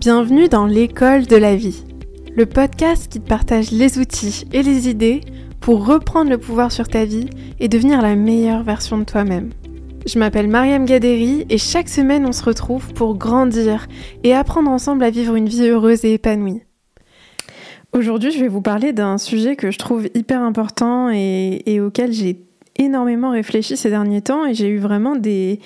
Bienvenue dans l'école de la vie, le podcast qui te partage les outils et les idées pour reprendre le pouvoir sur ta vie et devenir la meilleure version de toi-même. Je m'appelle Mariam Gaderi et chaque semaine on se retrouve pour grandir et apprendre ensemble à vivre une vie heureuse et épanouie. Aujourd'hui, je vais vous parler d'un sujet que je trouve hyper important et, et auquel j'ai énormément réfléchi ces derniers temps et j'ai eu vraiment des,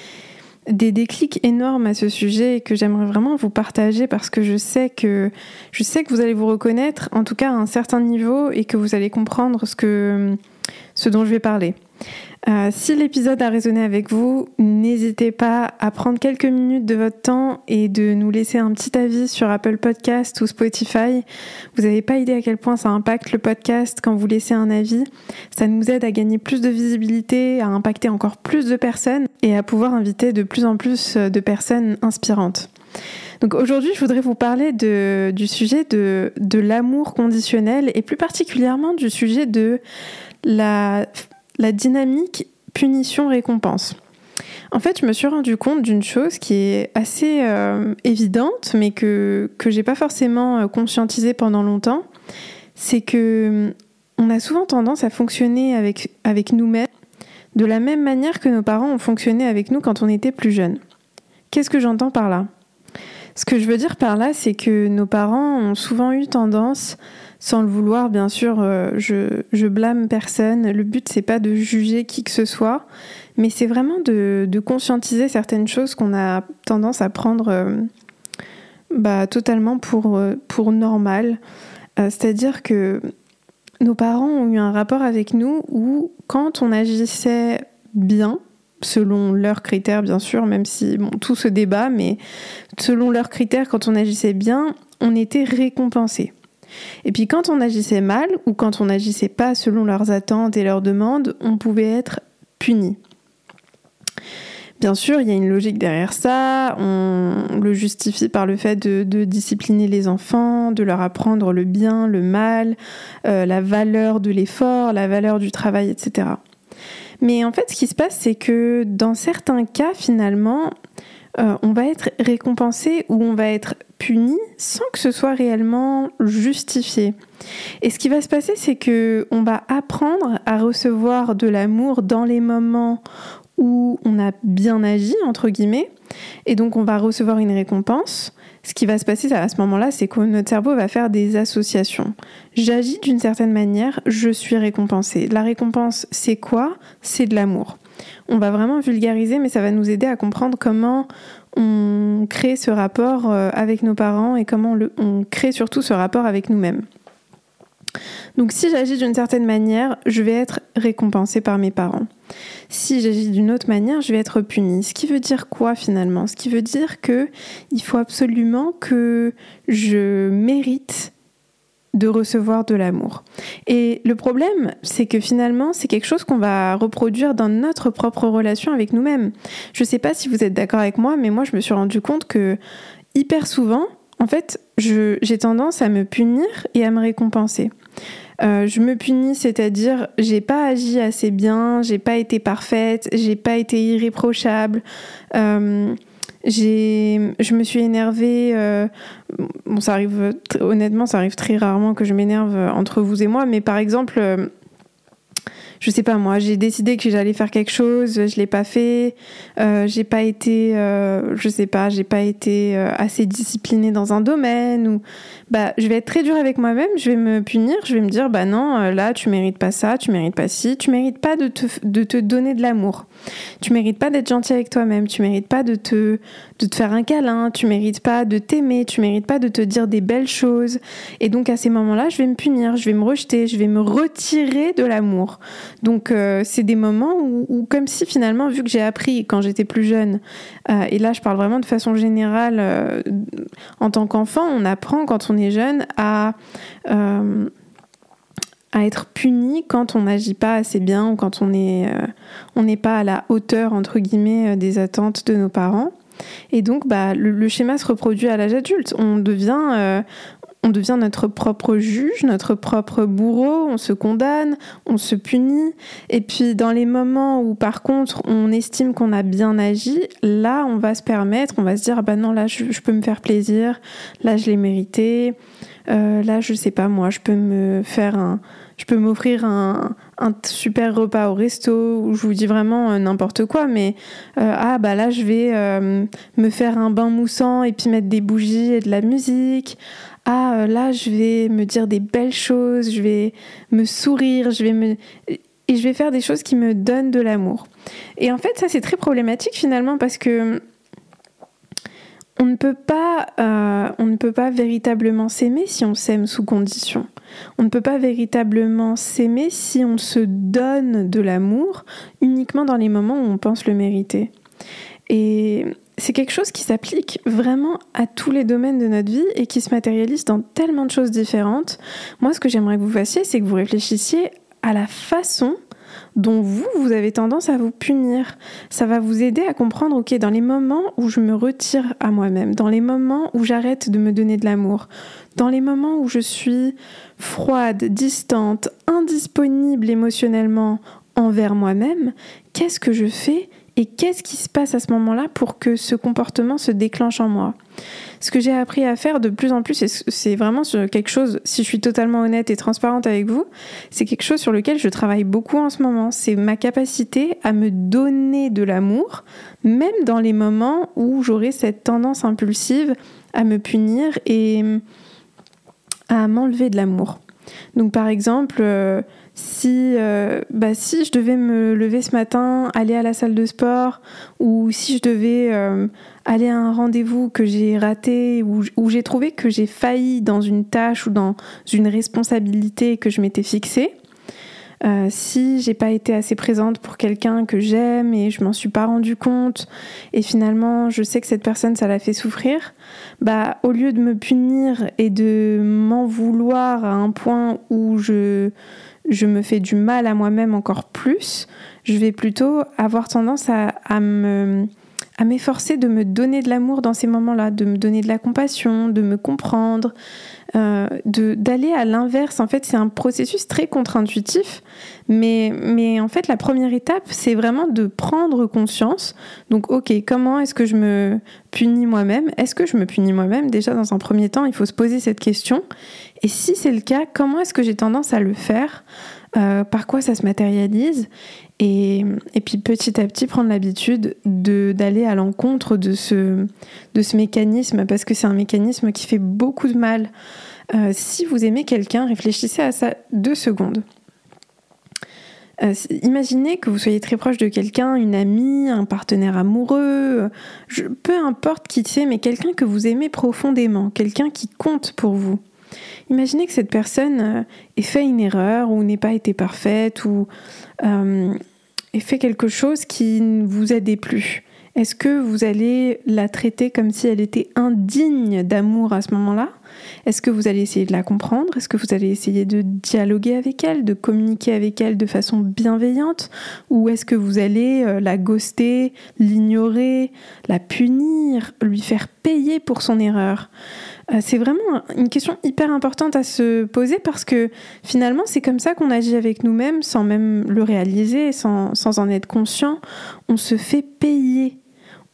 des déclics énormes à ce sujet et que j'aimerais vraiment vous partager parce que je sais que je sais que vous allez vous reconnaître en tout cas à un certain niveau et que vous allez comprendre ce que ce dont je vais parler. Euh, si l'épisode a résonné avec vous, n'hésitez pas à prendre quelques minutes de votre temps et de nous laisser un petit avis sur Apple Podcast ou Spotify. Vous n'avez pas idée à quel point ça impacte le podcast quand vous laissez un avis. Ça nous aide à gagner plus de visibilité, à impacter encore plus de personnes et à pouvoir inviter de plus en plus de personnes inspirantes. Donc aujourd'hui, je voudrais vous parler du sujet de l'amour conditionnel et plus particulièrement du sujet de la la dynamique punition-récompense. En fait, je me suis rendu compte d'une chose qui est assez euh, évidente, mais que, que j'ai pas forcément euh, conscientisé pendant longtemps. C'est que hum, on a souvent tendance à fonctionner avec, avec nous-mêmes de la même manière que nos parents ont fonctionné avec nous quand on était plus jeunes. Qu'est-ce que j'entends par là? Ce que je veux dire par là, c'est que nos parents ont souvent eu tendance sans le vouloir, bien sûr, euh, je, blâme personne. Le but, c'est pas de juger qui que ce soit, mais c'est vraiment de, conscientiser certaines choses qu'on a tendance à prendre euh, bah, totalement pour, euh, pour normal. C'est-à-dire que nos parents ont eu un rapport avec nous où, quand on agissait bien, selon leurs critères, bien sûr, même si tout se débat, mais selon leurs critères, quand on agissait bien, on était récompensé. Et puis quand on agissait mal ou quand on n'agissait pas selon leurs attentes et leurs demandes, on pouvait être puni. Bien sûr, il y a une logique derrière ça, on le justifie par le fait de, discipliner les enfants, de leur apprendre le bien, le mal, euh, la valeur de l'effort, la valeur du travail, etc. Mais en fait, ce qui se passe, c'est que dans certains cas, finalement, euh, on va être récompensé ou on va être puni sans que ce soit réellement justifié. Et ce qui va se passer, c'est que on va apprendre à recevoir de l'amour dans les moments où on a bien agi entre guillemets, et donc on va recevoir une récompense. Ce qui va se passer à ce moment-là, c'est que notre cerveau va faire des associations. J'agis d'une certaine manière, je suis récompensé. La récompense, c'est quoi? C'est de l'amour. On va vraiment vulgariser, mais ça va nous aider à comprendre comment on crée ce rapport euh, avec nos parents et comment on crée surtout ce rapport avec nous-mêmes. Donc si j'agis d'une certaine manière, je vais être récompensée par mes parents. Si j'agis d'une autre manière, je vais être punie. Ce qui veut dire quoi finalement? Ce qui veut dire que il faut absolument que je mérite de recevoir de l'amour. Et le problème, c'est que finalement, c'est quelque chose qu'on va reproduire dans notre propre relation avec nous-mêmes. Je ne sais pas si vous êtes d'accord avec moi, mais moi, je me suis rendu compte que hyper souvent, en fait, j'ai tendance à me punir et à me récompenser. Euh, je me punis, c'est-à-dire j'ai pas agi assez bien, j'ai pas été parfaite, j'ai pas été irréprochable. Euh, je me suis énervée. Euh, bon, ça arrive, honnêtement, ça arrive très rarement que je m'énerve entre vous et moi, mais par exemple, euh, je sais pas moi, j'ai décidé que j'allais faire quelque chose, je l'ai pas fait, euh, j'ai pas été, euh, je sais pas, j'ai pas été euh, assez disciplinée dans un domaine ou bah je vais être très dure avec moi-même, je vais me punir, je vais me dire bah non euh, là tu mérites pas ça, tu mérites pas ci, tu mérites pas de te, de te donner de l'amour, tu mérites pas d'être gentil avec toi-même, tu mérites pas de te de te faire un câlin, tu mérites pas de t'aimer, tu mérites pas de te dire des belles choses. Et donc à ces moments-là je vais me punir, je vais me rejeter, je vais me retirer de l'amour. Donc euh, c'est des moments où, comme si finalement, vu que j'ai appris quand j'étais plus jeune, euh, et là je parle vraiment de façon générale, euh, en tant qu'enfant, on apprend quand on est jeune à à être puni quand on n'agit pas assez bien ou quand on est on n'est pas à la hauteur entre guillemets des attentes de nos parents. Et donc, bah, le, schéma se reproduit à l'âge adulte. On devient, on devient notre propre juge, notre propre bourreau, on se condamne, on se punit. Et puis dans les moments où par contre on estime qu'on a bien agi, là on va se permettre, on va se dire ah bah non là je, peux me faire plaisir, là je l'ai mérité, euh, là je sais pas moi je peux me faire un, je peux m'offrir un, un, super repas au resto où je vous dis vraiment euh, n'importe quoi, mais euh, ah bah là je vais me faire un bain moussant et puis mettre des bougies et de la musique ah euh, là je vais me dire des belles choses, je vais me sourire, je vais me et je vais faire des choses qui me donnent de l'amour. Et en fait ça c'est très problématique finalement parce que on ne peut pas, euh, on ne peut pas véritablement s'aimer si on s'aime sous condition. On ne peut pas véritablement s'aimer si on se donne de l'amour uniquement dans les moments où on pense le mériter. Et c'est quelque chose qui s'applique vraiment à tous les domaines de notre vie et qui se matérialise dans tellement de choses différentes. Moi, ce que j'aimerais que vous fassiez, c'est que vous réfléchissiez à la façon dont vous, vous avez tendance à vous punir. Ça va vous aider à comprendre, ok, dans les moments où je me retire à moi-même, dans les moments où j'arrête de me donner de l'amour, dans les moments où je suis froide, distante, indisponible émotionnellement envers moi-même, qu'est-ce que je fais et qu'est-ce qui se passe à ce moment-là pour que ce comportement se déclenche en moi? Ce que j'ai appris à faire de plus en plus, c'est vraiment quelque chose, si je suis totalement honnête et transparente avec vous, c'est quelque chose sur lequel je travaille beaucoup en ce moment. C'est ma capacité à me donner de l'amour, même dans les moments où j'aurai cette tendance impulsive à me punir et à m'enlever de l'amour. Donc par exemple, euh, si, euh, bah, si je devais me lever ce matin, aller à la salle de sport, ou si je devais euh, aller à un rendez-vous que j'ai raté, ou, j'ai trouvé que j'ai failli dans une tâche ou dans une responsabilité que je m'étais fixée, euh, si j'ai pas été assez présente pour quelqu'un que j'aime et je m'en suis pas rendu compte et finalement je sais que cette personne ça l'a fait souffrir, bah au lieu de me punir et de m'en vouloir à un point où je je me fais du mal à moi-même encore plus, je vais plutôt avoir tendance à, me à m'efforcer de me donner de l'amour dans ces moments-là, de me donner de la compassion, de me comprendre, euh, d'aller à l'inverse. En fait, c'est un processus très contre-intuitif, mais, mais en fait, la première étape, c'est vraiment de prendre conscience. Donc, ok, comment est-ce que je me punis moi-même? Est-ce que je me punis moi-même? Déjà, dans un premier temps, il faut se poser cette question. Et si c'est le cas, comment est-ce que j'ai tendance à le faire? Euh, Par quoi ça se matérialise et, puis petit à petit prendre l'habitude d'aller à l'encontre de ce, de ce mécanisme, parce que c'est un mécanisme qui fait beaucoup de mal. Euh, si vous aimez quelqu'un, réfléchissez à ça deux secondes. Euh, imaginez que vous soyez très proche de quelqu'un, une amie, un partenaire amoureux, peu importe qui c'est, mais quelqu'un que vous aimez profondément, quelqu'un qui compte pour vous. Imaginez que cette personne euh, ait fait une erreur ou n'ait pas été parfaite ou et fait quelque chose qui ne vous a déplu, est-ce que vous allez la traiter comme si elle était indigne d'amour à ce moment-là? Est-ce que vous allez essayer de la comprendre? Est-ce que vous allez essayer de dialoguer avec elle, de communiquer avec elle de façon bienveillante? Ou est-ce que vous allez euh, la ghoster, l'ignorer, la punir, lui faire payer pour son erreur? euh, c'est vraiment une question hyper importante à se poser parce que finalement, c'est comme ça qu'on agit avec nous-mêmes sans même le réaliser, sans, sans, en être conscient. On se fait payer.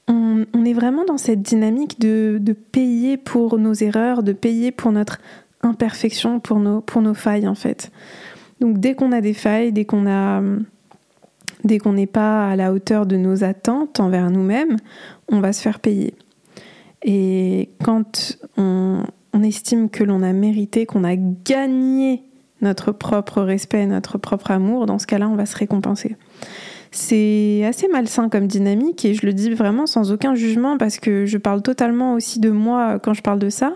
On, on est vraiment dans cette dynamique de, de, payer pour nos erreurs, de payer pour notre imperfection, pour nos, pour nos failles en fait. Donc dès qu'on a des failles, dès qu'on a dès qu'on n'est pas à la hauteur de nos attentes envers nous-mêmes, on va se faire payer. Et quand on, estime que l'on a mérité, qu'on a gagné notre propre respect, notre propre amour, dans ce cas-là, on va se récompenser. C'est assez malsain comme dynamique et je le dis vraiment sans aucun jugement parce que je parle totalement aussi de moi quand je parle de ça,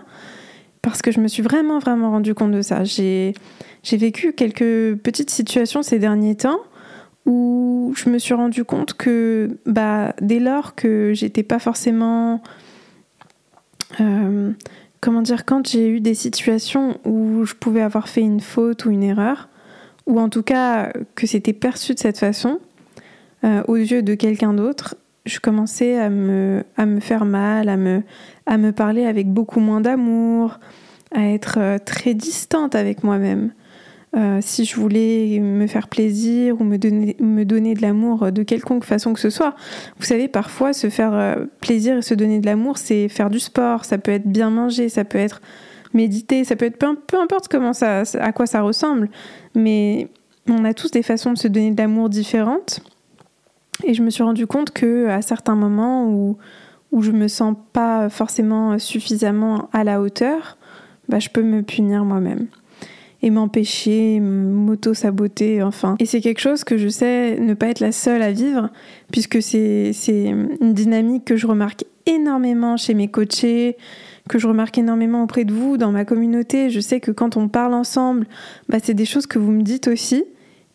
parce que je me suis vraiment, vraiment rendu compte de ça. J'ai vécu quelques petites situations ces derniers temps où je me suis rendu compte que bah, dès lors que j'étais pas forcément euh, comment dire, quand j'ai eu des situations où je pouvais avoir fait une faute ou une erreur, ou en tout cas que c'était perçu de cette façon, euh, aux yeux de quelqu'un d'autre, je commençais à me, à me faire mal, à me, à me parler avec beaucoup moins d'amour, à être euh, très distante avec moi-même. Euh, si je voulais me faire plaisir ou me donner, me donner de l'amour de quelconque façon que ce soit. Vous savez, parfois, se faire euh, plaisir et se donner de l'amour, c'est faire du sport, ça peut être bien manger, ça peut être méditer, ça peut être peu, peu importe comment ça, à quoi ça ressemble. Mais on a tous des façons de se donner de l'amour différentes. Et je me suis rendu compte que à certains moments où, où je me sens pas forcément suffisamment à la hauteur, bah, je peux me punir moi-même et m'empêcher, m'auto-saboter, enfin. Et c'est quelque chose que je sais ne pas être la seule à vivre, puisque c'est une dynamique que je remarque énormément chez mes coachés, que je remarque énormément auprès de vous, dans ma communauté. Je sais que quand on parle ensemble, bah, c'est des choses que vous me dites aussi.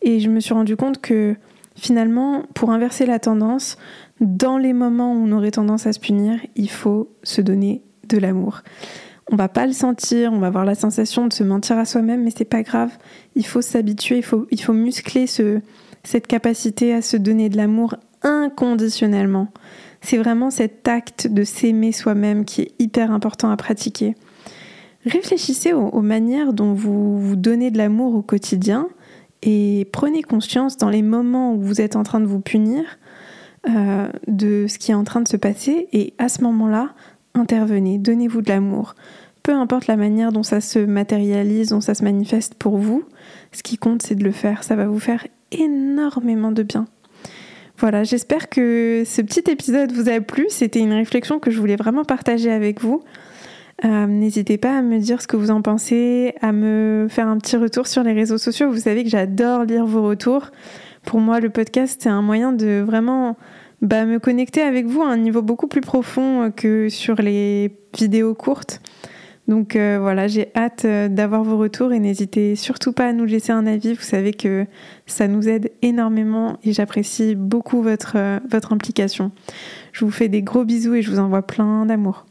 Et je me suis rendu compte que finalement, pour inverser la tendance, dans les moments où on aurait tendance à se punir, il faut se donner de l'amour on va pas le sentir, on va avoir la sensation de se mentir à soi-même, mais c'est pas grave. Il faut s'habituer, il faut, il faut muscler ce, cette capacité à se donner de l'amour inconditionnellement. C'est vraiment cet acte de s'aimer soi-même qui est hyper important à pratiquer. Réfléchissez aux, manières dont vous vous donnez de l'amour au quotidien et prenez conscience dans les moments où vous êtes en train de vous punir euh, de ce qui est en train de se passer et à ce moment-là, intervenez, donnez-vous de l'amour. Peu importe la manière dont ça se matérialise, dont ça se manifeste pour vous, ce qui compte c'est de le faire. Ça va vous faire énormément de bien. Voilà, j'espère que ce petit épisode vous a plu. C'était une réflexion que je voulais vraiment partager avec vous. Euh, n'hésitez pas à me dire ce que vous en pensez, à me faire un petit retour sur les réseaux sociaux. Vous savez que j'adore lire vos retours. Pour moi, le podcast, c'est un moyen de vraiment bah, me connecter avec vous à un niveau beaucoup plus profond euh, que sur les vidéos courtes. Donc euh, voilà, j'ai hâte euh, d'avoir vos retours et n'hésitez surtout pas à nous laisser un avis. Vous savez que ça nous aide énormément et j'apprécie beaucoup votre, votre implication. Je vous fais des gros bisous et je vous envoie plein d'amour.